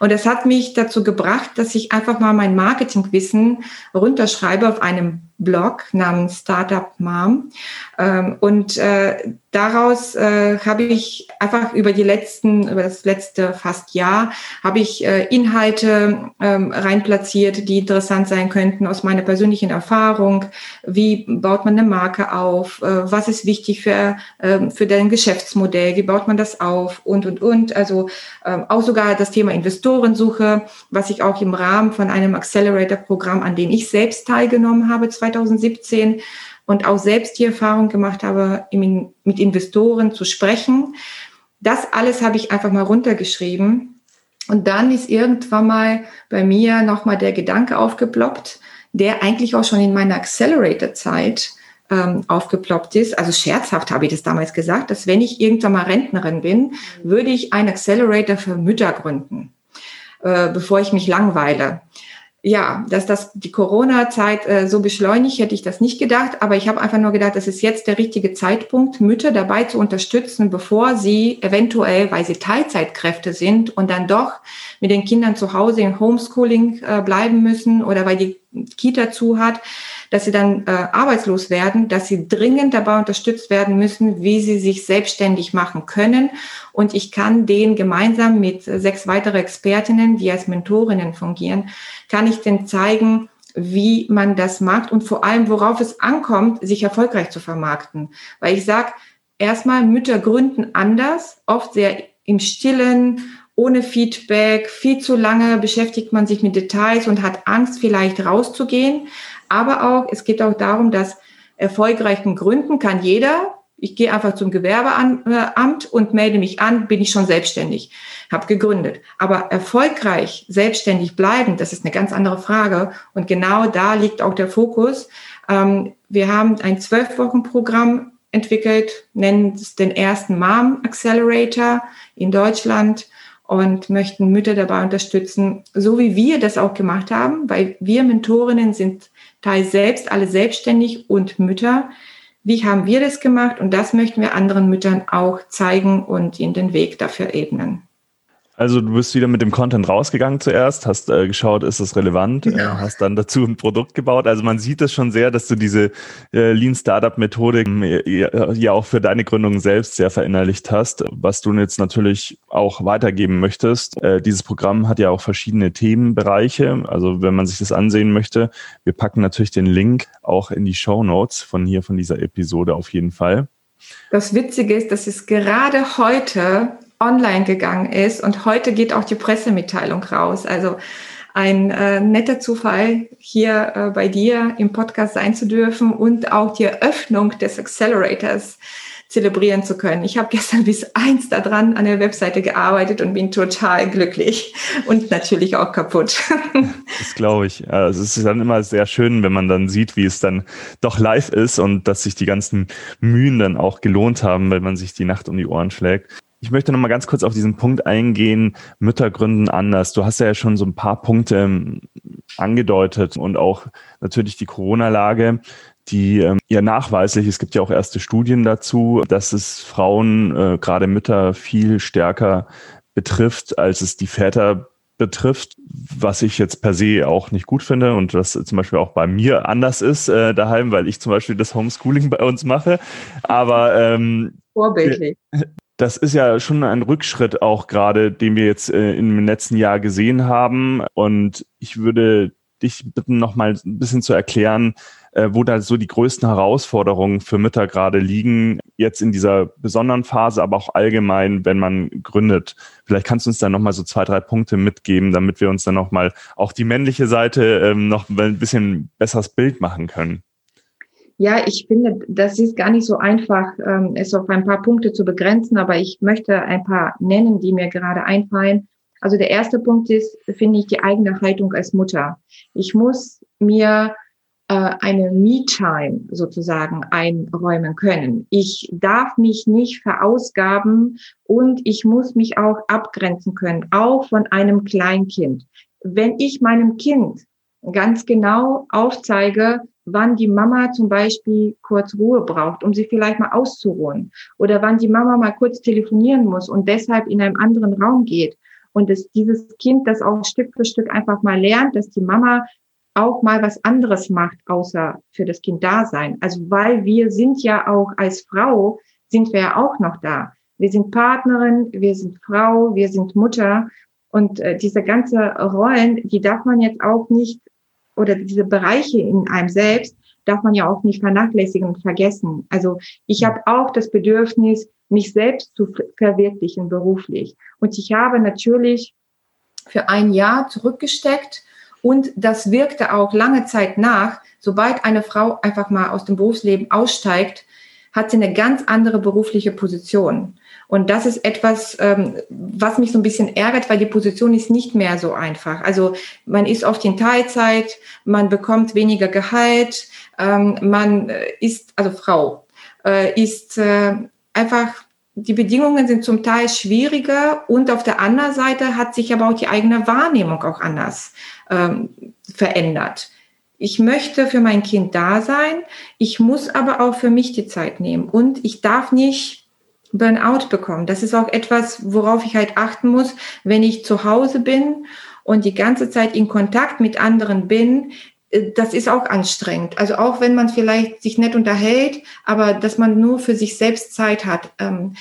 Und das hat mich dazu gebracht, dass ich einfach mal mein Marketingwissen runterschreibe auf einem Blog namens Startup Mom. Ähm, und äh, daraus äh, habe ich einfach über die letzten, über das letzte fast Jahr, habe ich äh, Inhalte ähm, reinplatziert, die interessant sein könnten aus meiner persönlichen Erfahrung. Wie baut man eine Marke auf? Was ist wichtig für, äh, für dein Geschäftsmodell? Wie baut man das auf? Und, und, und. Also äh, auch sogar das Thema Investorensuche, was ich auch im Rahmen von einem Accelerator-Programm, an dem ich selbst teilgenommen habe, 2017 und auch selbst die Erfahrung gemacht habe, mit Investoren zu sprechen. Das alles habe ich einfach mal runtergeschrieben. Und dann ist irgendwann mal bei mir nochmal der Gedanke aufgeploppt, der eigentlich auch schon in meiner Accelerator-Zeit ähm, aufgeploppt ist. Also scherzhaft habe ich das damals gesagt, dass wenn ich irgendwann mal Rentnerin bin, würde ich einen Accelerator für Mütter gründen, äh, bevor ich mich langweile ja, dass das die Corona-Zeit äh, so beschleunigt, hätte ich das nicht gedacht. Aber ich habe einfach nur gedacht, das ist jetzt der richtige Zeitpunkt, Mütter dabei zu unterstützen, bevor sie eventuell, weil sie Teilzeitkräfte sind und dann doch mit den Kindern zu Hause im Homeschooling äh, bleiben müssen oder weil die Kita zu hat, dass sie dann äh, arbeitslos werden, dass sie dringend dabei unterstützt werden müssen, wie sie sich selbstständig machen können. Und ich kann denen gemeinsam mit sechs weitere Expertinnen, die als Mentorinnen fungieren, kann ich denn zeigen, wie man das macht und vor allem, worauf es ankommt, sich erfolgreich zu vermarkten. Weil ich sage, erstmal Mütter gründen anders, oft sehr im Stillen, ohne Feedback, viel zu lange beschäftigt man sich mit Details und hat Angst, vielleicht rauszugehen. Aber auch, es geht auch darum, dass erfolgreichen Gründen kann jeder, ich gehe einfach zum Gewerbeamt und melde mich an, bin ich schon selbstständig, habe gegründet. Aber erfolgreich selbstständig bleiben, das ist eine ganz andere Frage. Und genau da liegt auch der Fokus. Ähm, wir haben ein Zwölf-Wochen-Programm entwickelt, nennen es den ersten Mom Accelerator in Deutschland und möchten Mütter dabei unterstützen, so wie wir das auch gemacht haben, weil wir Mentorinnen sind teils selbst alle selbstständig und Mütter, wie haben wir das gemacht? Und das möchten wir anderen Müttern auch zeigen und ihnen den Weg dafür ebnen. Also du bist wieder mit dem Content rausgegangen zuerst, hast äh, geschaut, ist das relevant, ja. äh, hast dann dazu ein Produkt gebaut. Also man sieht es schon sehr, dass du diese äh, Lean Startup Methodik äh, ja auch für deine Gründung selbst sehr verinnerlicht hast, was du jetzt natürlich auch weitergeben möchtest. Äh, dieses Programm hat ja auch verschiedene Themenbereiche. Also wenn man sich das ansehen möchte, wir packen natürlich den Link auch in die Show Notes von hier von dieser Episode auf jeden Fall. Das Witzige ist, dass es gerade heute online gegangen ist und heute geht auch die Pressemitteilung raus. Also ein äh, netter Zufall, hier äh, bei dir im Podcast sein zu dürfen und auch die Eröffnung des Accelerators zelebrieren zu können. Ich habe [laughs] gestern bis eins daran an der Webseite gearbeitet und bin total glücklich und natürlich auch kaputt. [laughs] Das glaube ich. Also es ist dann immer sehr schön, wenn man dann sieht, wie es dann doch live ist und dass sich die ganzen Mühen dann auch gelohnt haben, weil man sich die Nacht um die Ohren schlägt. Ich möchte noch mal ganz kurz auf diesen Punkt eingehen, Mütter gründen anders. Du hast ja schon so ein paar Punkte ähm, angedeutet und auch natürlich die Corona-Lage, die ähm, ja nachweislich, es gibt ja auch erste Studien dazu, dass es Frauen, äh, gerade Mütter, viel stärker betrifft, als es die Väter betrifft, was ich jetzt per se auch nicht gut finde und das zum Beispiel auch bei mir anders ist äh, daheim, weil ich zum Beispiel das Homeschooling [laughs] bei uns mache. Aber ähm, vorbildlich. [laughs] Das ist ja schon ein Rückschritt auch gerade, den wir jetzt äh, im letzten Jahr gesehen haben. Und ich würde dich bitten, noch mal ein bisschen zu erklären, äh, wo da so die größten Herausforderungen für Mütter gerade liegen, jetzt in dieser besonderen Phase, aber auch allgemein, wenn man gründet. Vielleicht kannst du uns da noch mal so zwei, drei Punkte mitgeben, damit wir uns dann noch mal auch die männliche Seite ähm, noch ein bisschen besseres Bild machen können. Ja, ich finde, das ist gar nicht so einfach, ähm, es auf ein paar Punkte zu begrenzen, aber ich möchte ein paar nennen, die mir gerade einfallen. Also der erste Punkt ist, finde ich, die eigene Haltung als Mutter. Ich muss mir äh, eine Me-Time sozusagen einräumen können. Ich darf mich nicht verausgaben und ich muss mich auch abgrenzen können, auch von einem Kleinkind. Wenn ich meinem Kind ganz genau aufzeige, wann die Mama zum Beispiel kurz Ruhe braucht, um sie vielleicht mal auszuruhen oder wann die Mama mal kurz telefonieren muss und deshalb in einem anderen Raum geht und dass dieses Kind das auch Stück für Stück einfach mal lernt, dass die Mama auch mal was anderes macht, außer für das Kind da sein. Also weil wir sind ja auch als Frau, sind wir ja auch noch da. Wir sind Partnerin, wir sind Frau, wir sind Mutter. Und äh, diese ganze Rollen, die darf man jetzt auch nicht, oder diese Bereiche in einem selbst, darf man ja auch nicht vernachlässigen und vergessen. Also ich habe auch das Bedürfnis, mich selbst zu verwirklichen beruflich. Und ich habe natürlich für ein Jahr zurückgesteckt und das wirkte auch lange Zeit nach. Sobald eine Frau einfach mal aus dem Berufsleben aussteigt, hat sie eine ganz andere berufliche Position. Und das ist etwas, ähm, was mich so ein bisschen ärgert, weil die Position ist nicht mehr so einfach. Also man ist oft in Teilzeit, man bekommt weniger Gehalt, ähm, man äh, ist, also Frau, äh, ist äh, einfach die Bedingungen sind zum Teil schwieriger und auf der anderen Seite hat sich aber auch die eigene Wahrnehmung auch anders ähm, verändert. Ich möchte für mein Kind da sein, ich muss aber auch für mich die Zeit nehmen und ich darf nicht Burnout bekommen. Das ist auch etwas, worauf ich halt achten muss, wenn ich zu Hause bin und die ganze Zeit in Kontakt mit anderen bin, äh, das ist auch anstrengend. Also auch wenn man vielleicht sich nett unterhält, aber dass man nur für sich selbst Zeit hat, ähm,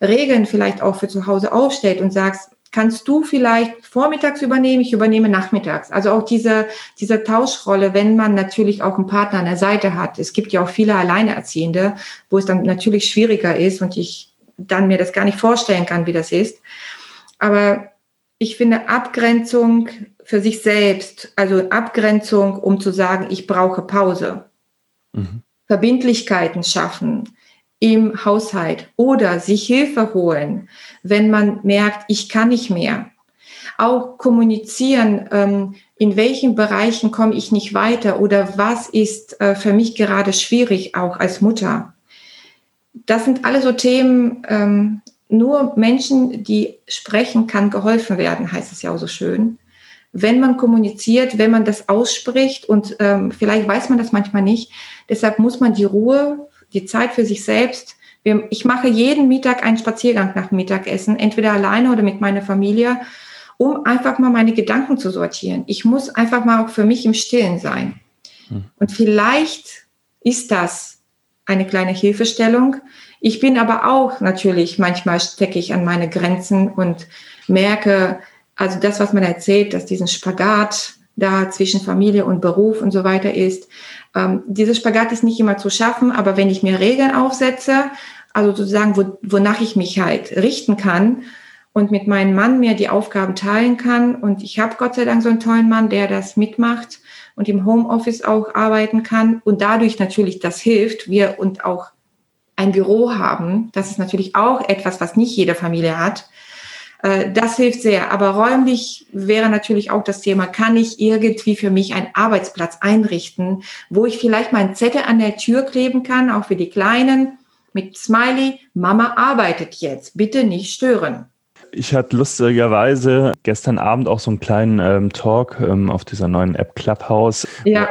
Regeln vielleicht auch für zu Hause aufstellt und sagst, kannst du vielleicht vormittags übernehmen, ich übernehme nachmittags. Also auch diese, diese Tauschrolle, wenn man natürlich auch einen Partner an der Seite hat. Es gibt ja auch viele Alleinerziehende, wo es dann natürlich schwieriger ist und ich dann mir das gar nicht vorstellen kann, wie das ist. Aber ich finde Abgrenzung für sich selbst, also Abgrenzung, um zu sagen, ich brauche Pause. Mhm. Verbindlichkeiten schaffen im Haushalt oder sich Hilfe holen, wenn man merkt, ich kann nicht mehr. Auch kommunizieren, ähm, in welchen Bereichen komme ich nicht weiter oder was ist äh, für mich gerade schwierig, auch als Mutter. Das sind alle so Themen, ähm, nur Menschen, die sprechen, kann geholfen werden, heißt es ja auch so schön. Wenn man kommuniziert, wenn man das ausspricht und ähm, vielleicht weiß man das manchmal nicht, deshalb muss man die Ruhe, die Zeit für sich selbst. Ich mache jeden Mittag einen Spaziergang nach Mittagessen, entweder alleine oder mit meiner Familie, um einfach mal meine Gedanken zu sortieren. Ich muss einfach mal auch für mich im Stillen sein. Hm. Und vielleicht ist das eine kleine Hilfestellung, ich bin aber auch natürlich, manchmal stecke ich an meine Grenzen und merke, also das, was man erzählt, dass diesen Spagat da zwischen Familie und Beruf und so weiter ist. Ähm, dieser Spagat ist nicht immer zu schaffen, aber wenn ich mir Regeln aufsetze, also sozusagen, wo, wonach ich mich halt richten kann und mit meinem Mann mir die Aufgaben teilen kann und ich habe Gott sei Dank so einen tollen Mann, der das mitmacht und im Homeoffice auch arbeiten kann und dadurch natürlich das hilft, wir und auch ein Büro haben. Das ist natürlich auch etwas, was nicht jede Familie hat. Äh, das hilft sehr. Aber räumlich wäre natürlich auch das Thema, kann ich irgendwie für mich einen Arbeitsplatz einrichten, wo ich vielleicht meinen Zettel an der Tür kleben kann, auch für die Kleinen, mit Smiley, Mama arbeitet jetzt, bitte nicht stören. Ich hatte lustigerweise gestern Abend auch so einen kleinen ähm, Talk ähm, auf dieser neuen App Clubhouse, ja.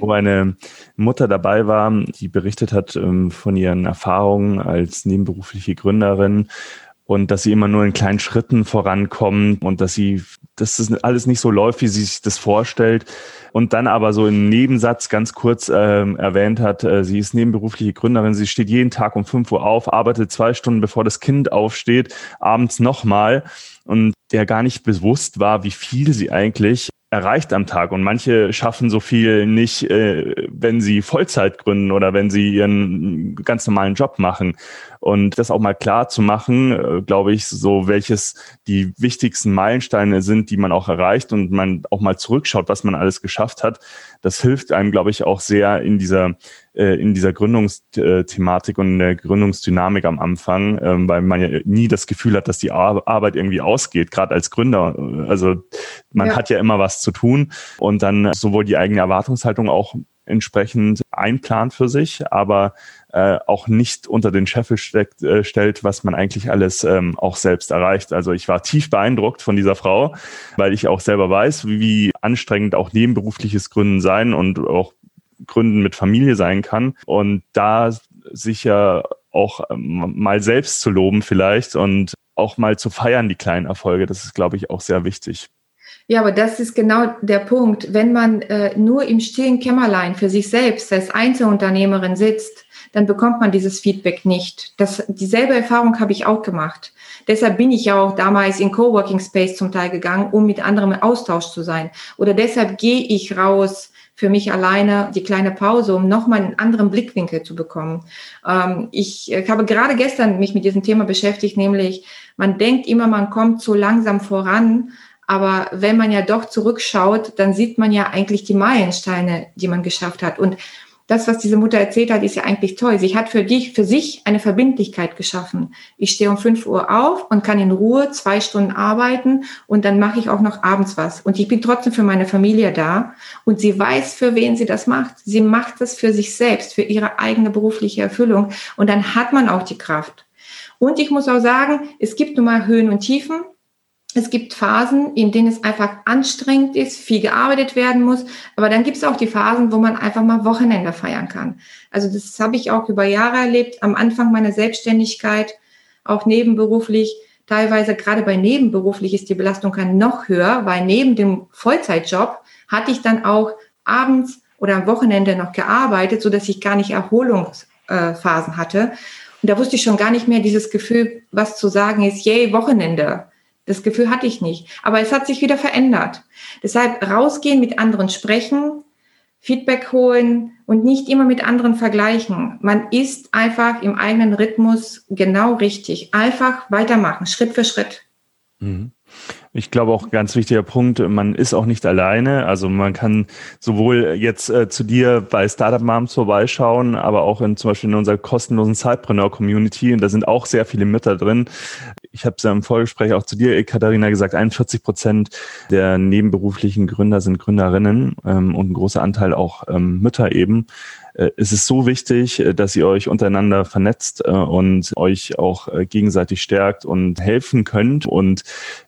wo, wo eine Mutter dabei war, die berichtet hat ähm, von ihren Erfahrungen als nebenberufliche Gründerin und dass sie immer nur in kleinen Schritten vorankommen und dass sie, dass das alles nicht so läuft, wie sie sich das vorstellt und dann aber so im Nebensatz ganz kurz ähm, erwähnt hat, äh, sie ist nebenberufliche Gründerin, sie steht jeden Tag um 5 Uhr auf, arbeitet zwei Stunden, bevor das Kind aufsteht, abends nochmal und der gar nicht bewusst war, wie viel sie eigentlich erreicht am Tag. Und manche schaffen so viel nicht, äh, wenn sie Vollzeit gründen oder wenn sie ihren ganz normalen Job machen. Und das auch mal klar zu machen, äh, glaube ich, so welches die wichtigsten Meilensteine sind, die man auch erreicht und man auch mal zurückschaut, was man alles geschafft hat. Das hilft einem, glaube ich, auch sehr in dieser äh, in dieser Gründungsthematik und in der Gründungsdynamik am Anfang, ähm, weil man ja nie das Gefühl hat, dass die Arbeit irgendwie ausgeht, gerade als Gründer. Also man ja. hat ja immer was zu tun und dann sowohl die eigene Erwartungshaltung auch entsprechend einplant für sich, aber äh, auch nicht unter den Scheffel steckt, äh, stellt, was man eigentlich alles ähm, auch selbst erreicht. Also ich war tief beeindruckt von dieser Frau, weil ich auch selber weiß, wie, wie anstrengend auch nebenberufliches Gründen sein und auch Gründen mit Familie sein kann. Und da sicher auch ähm, mal selbst zu loben vielleicht und auch mal zu feiern, die kleinen Erfolge, das ist, glaube ich, auch sehr wichtig. Ja, aber das ist genau der Punkt. Wenn man äh, nur im stillen Kämmerlein für sich selbst als Einzelunternehmerin sitzt, dann bekommt man dieses Feedback nicht. Das, dieselbe Erfahrung habe ich auch gemacht. Deshalb bin ich auch damals in Coworking Space zum Teil gegangen, um mit anderen im Austausch zu sein. Oder deshalb gehe ich raus für mich alleine die kleine Pause, um nochmal einen anderen Blickwinkel zu bekommen. Ähm, ich, ich habe gerade gestern mich mit diesem Thema beschäftigt, nämlich man denkt immer, man kommt so langsam voran, aber wenn man ja doch zurückschaut, dann sieht man ja eigentlich die Meilensteine, die man geschafft hat. Und das, was diese Mutter erzählt hat, ist ja eigentlich toll. Sie hat für dich, für sich eine Verbindlichkeit geschaffen. Ich stehe um 5 Uhr auf und kann in Ruhe zwei Stunden arbeiten und dann mache ich auch noch abends was. Und ich bin trotzdem für meine Familie da. Und sie weiß, für wen sie das macht. Sie macht das für sich selbst, für ihre eigene berufliche Erfüllung. Und dann hat man auch die Kraft. Und ich muss auch sagen, es gibt nun mal Höhen und Tiefen es gibt Phasen, in denen es einfach anstrengend ist, viel gearbeitet werden muss. Aber dann gibt es auch die Phasen, wo man einfach mal Wochenende feiern kann. Also das habe ich auch über Jahre erlebt. Am Anfang meiner Selbstständigkeit, auch nebenberuflich. Teilweise gerade bei nebenberuflich ist die Belastung noch höher, weil neben dem Vollzeitjob hatte ich dann auch abends oder am Wochenende noch gearbeitet, so dass ich gar nicht Erholungsphasen hatte. Und da wusste ich schon gar nicht mehr dieses Gefühl, was zu sagen ist, yay, Wochenende das Gefühl hatte ich nicht. Aber es hat sich wieder verändert. Deshalb rausgehen, mit anderen sprechen, Feedback holen und nicht immer mit anderen vergleichen. Man ist einfach im eigenen Rhythmus genau richtig. Einfach weitermachen, Schritt für Schritt. Mhm. Ich glaube auch ganz wichtiger Punkt, man ist auch nicht alleine. Also man kann sowohl jetzt äh, zu dir bei Startup Moms vorbeischauen, aber auch in zum Beispiel in unserer kostenlosen Sidepreneur Community. Und da sind auch sehr viele Mütter drin. Ich habe es ja im Vorgespräch auch zu dir, Katharina, gesagt, 41 Prozent der nebenberuflichen Gründer sind Gründerinnen ähm, und ein großer Anteil auch ähm, Mütter eben. Äh, es ist so wichtig, äh, dass ihr euch untereinander vernetzt äh, und euch auch gegenseitig stärkt und helfen könnt. Und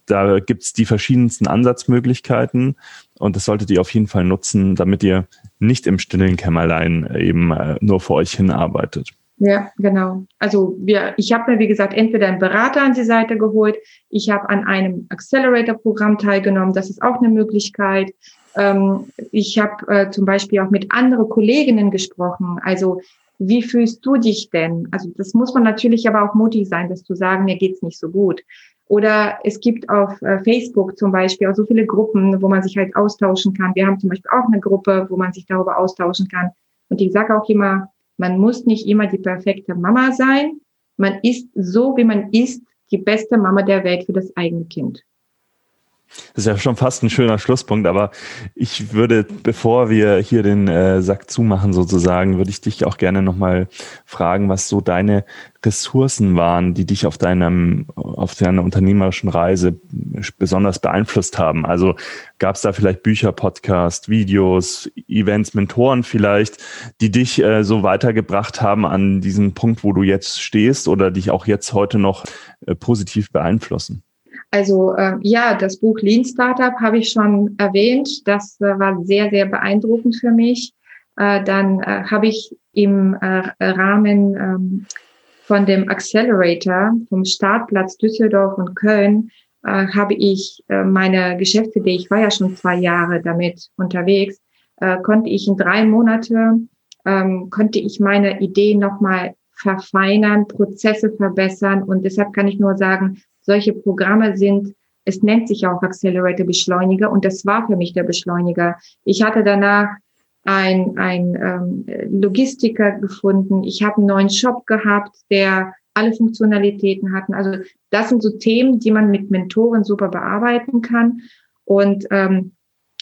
da gibt's die verschiedensten Ansatzmöglichkeiten. Und das solltet ihr auf jeden Fall nutzen, damit ihr nicht im stillen Kämmerlein eben nur vor euch hinarbeitet. Ja, genau. Also wir, ich habe mir, wie gesagt, entweder einen Berater an die Seite geholt, ich habe an einem Accelerator-Programm teilgenommen, das ist auch eine Möglichkeit. Ähm, ich habe äh, zum Beispiel auch mit anderen Kolleginnen gesprochen. Also wie fühlst du dich denn? Also das muss man natürlich aber auch mutig sein, das zu sagen, mir geht's nicht so gut. Oder es gibt auf äh, Facebook zum Beispiel auch so viele Gruppen, wo man sich halt austauschen kann. Wir haben zum Beispiel auch eine Gruppe, wo man sich darüber austauschen kann. Und ich sage auch immer, man muss nicht immer die perfekte Mama sein. Man ist so, wie man ist, die beste Mama der Welt für das eigene Kind. Das ist ja schon fast ein schöner Schlusspunkt, aber ich würde, bevor wir hier den äh, Sack zumachen sozusagen, würde ich dich auch gerne nochmal fragen, was so deine Ressourcen waren, die dich auf deinem, auf deiner unternehmerischen Reise besonders beeinflusst haben. Also gab es da vielleicht Bücher, Podcast, Videos, Events, Mentoren vielleicht, die dich äh, so weitergebracht haben an diesen Punkt, wo du jetzt stehst oder dich auch jetzt heute noch äh, positiv beeinflussen? Also äh, ja, das Buch Lean Startup habe ich schon erwähnt. Das äh, war sehr, sehr beeindruckend für mich. Äh, dann äh, habe ich im äh, Rahmen ähm, von dem Accelerator vom Startplatz Düsseldorf und Köln äh, habe ich äh, meine Geschäftsidee, ich war ja schon zwei Jahre damit unterwegs, äh, konnte ich in drei Monate, ähm, konnte ich meine Idee nochmal verfeinern, Prozesse verbessern und deshalb kann ich nur sagen, solche Programme sind, es nennt sich auch Accelerator Beschleuniger und das war für mich der Beschleuniger. Ich hatte danach ein, ein ähm, Logistiker gefunden. Ich habe einen neuen Shop gehabt, der alle Funktionalitäten hatten. Also das sind so Themen, die man mit Mentoren super bearbeiten kann. Und ähm,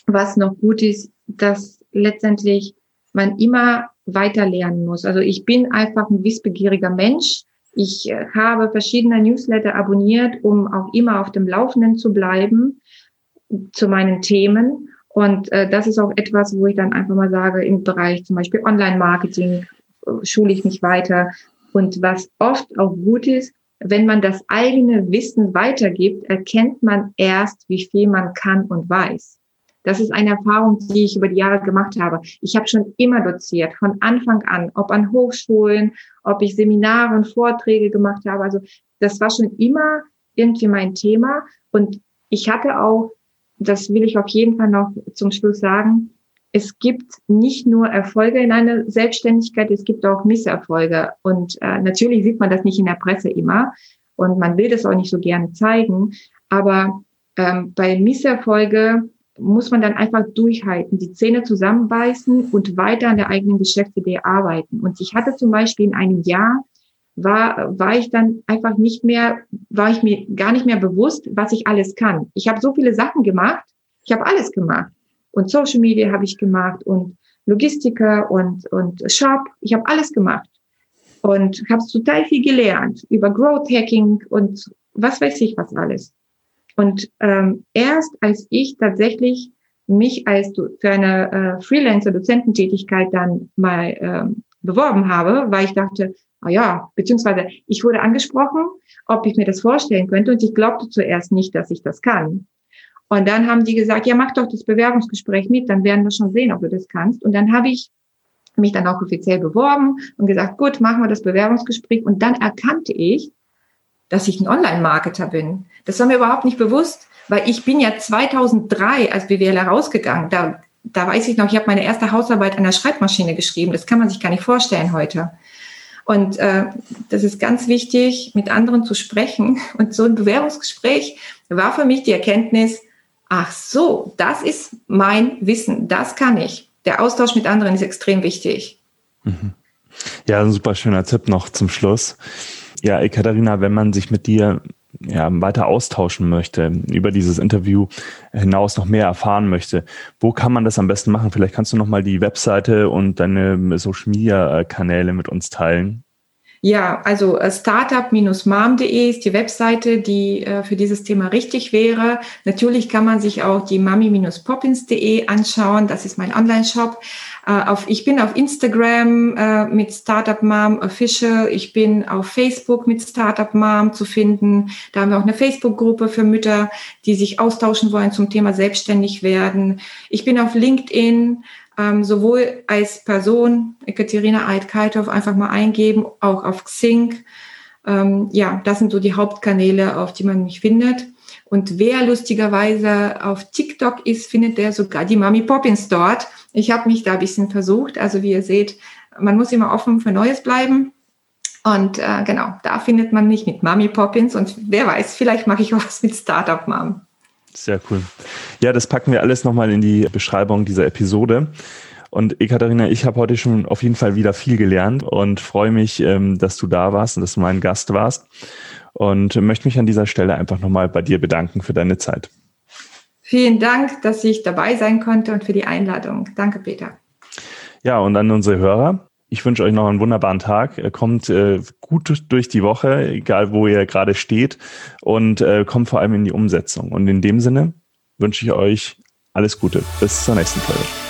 was noch gut ist, dass letztendlich man immer weiter lernen muss. Also ich bin einfach ein wissbegieriger Mensch ich äh, habe verschiedene Newsletter abonniert, um auch immer auf dem Laufenden zu bleiben zu meinen Themen. Und äh, das ist auch etwas, wo ich dann einfach mal sage, im Bereich zum Beispiel Online-Marketing äh, schule ich mich weiter. Und was oft auch gut ist, wenn man das eigene Wissen weitergibt, erkennt man erst, wie viel man kann und weiß. Das ist eine Erfahrung, die ich über die Jahre gemacht habe. Ich habe schon immer doziert, von Anfang an, ob an Hochschulen, ob ich Seminare und Vorträge gemacht habe. Also das war schon immer irgendwie mein Thema. Und ich hatte auch, das will ich auf jeden Fall noch zum Schluss sagen, es gibt nicht nur Erfolge in einer Selbstständigkeit, es gibt auch Misserfolge. Und äh, natürlich sieht man das nicht in der Presse immer und man will das auch nicht so gerne zeigen. Aber ähm, bei Misserfolge muss man dann einfach durchhalten, die Zähne zusammenbeißen und weiter an der eigenen Geschäftsidee arbeiten. Und ich hatte zum Beispiel in einem Jahr, war, war ich dann einfach nicht mehr, war ich mir gar nicht mehr bewusst, was ich alles kann. Ich habe so viele Sachen gemacht, ich habe alles gemacht. Und Social Media habe ich gemacht und Logistiker und, und Shop, ich habe alles gemacht. Und habe total viel gelernt über Growth Hacking und was weiß ich was alles. Und ähm, erst als ich tatsächlich mich als für eine äh, Freelancer-Dozententätigkeit dann mal ähm, beworben habe, weil ich dachte, ah ja, beziehungsweise ich wurde angesprochen, ob ich mir das vorstellen könnte und ich glaubte zuerst nicht, dass ich das kann. Und dann haben die gesagt, ja, mach doch das Bewerbungsgespräch mit, dann werden wir schon sehen, ob du das kannst. Und dann habe ich mich dann auch offiziell beworben und gesagt, gut, machen wir das Bewerbungsgespräch. Und dann erkannte ich, dass ich ein Online-Marketer bin. Das war mir überhaupt nicht bewusst, weil ich bin ja 2003 als BWLer rausgegangen. Da, da weiß ich noch, ich habe meine erste Hausarbeit an der Schreibmaschine geschrieben. Das kann man sich gar nicht vorstellen heute. Und äh, das ist ganz wichtig, mit anderen zu sprechen. [laughs] Und so ein Bewerbungsgespräch war für mich die Erkenntnis, ach so, das ist mein Wissen, das kann ich. Der Austausch mit anderen ist extrem wichtig. Mhm. Ja, ein super schöner Tipp noch zum Schluss. Ja, Ekaterina, wenn man sich mit dir ja, weiter austauschen möchte, über dieses Interview hinaus noch mehr erfahren möchte, wo kann man das am besten machen? Vielleicht kannst du noch mal die Webseite und deine Social Media Kanäle mit uns teilen. Ja, also äh, startup-mom.de ist die Webseite, die äh, für dieses Thema richtig wäre. Natürlich kann man sich auch die mami-poppins.de anschauen. Das ist mein Online-Shop. Äh, auf, ich bin auf Instagram äh, mit Startup Mom Official. Ich bin auf Facebook mit Startup Mom zu finden. Da haben wir auch eine Facebook-Gruppe für Mütter, die sich austauschen wollen zum Thema selbstständig werden. Ich bin auf LinkedIn ähm, sowohl als Person, Ekaterina Eid-Kalthoff, einfach mal eingeben, auch auf Xing. Ähm, ja, das sind so die Hauptkanäle, auf die man mich findet. Und wer lustigerweise auf TikTok ist, findet der sogar die Mami Poppins dort. Ich habe mich da ein bisschen versucht. Also wie ihr seht, man muss immer offen für Neues bleiben. Und äh, genau, da findet man mich mit Mami Poppins. Und wer weiß, vielleicht mache ich auch was mit Startup Mom. Sehr cool. Ja, das packen wir alles nochmal in die Beschreibung dieser Episode. Und Ekaterina, ich habe heute schon auf jeden Fall wieder viel gelernt und freue mich, ähm, dass du da warst und dass du mein Gast warst. Und möchte mich an dieser Stelle einfach nochmal bei dir bedanken für deine Zeit. Vielen Dank, dass ich dabei sein konnte und für die Einladung. Danke, Peter. Ja, und an unsere Hörer. Ich wünsche euch noch einen wunderbaren Tag. Kommt äh, gut durch die Woche, egal wo ihr gerade steht, und äh, kommt vor allem in die Umsetzung. Und in dem Sinne wünsche ich euch alles Gute. Bis zur nächsten Folge.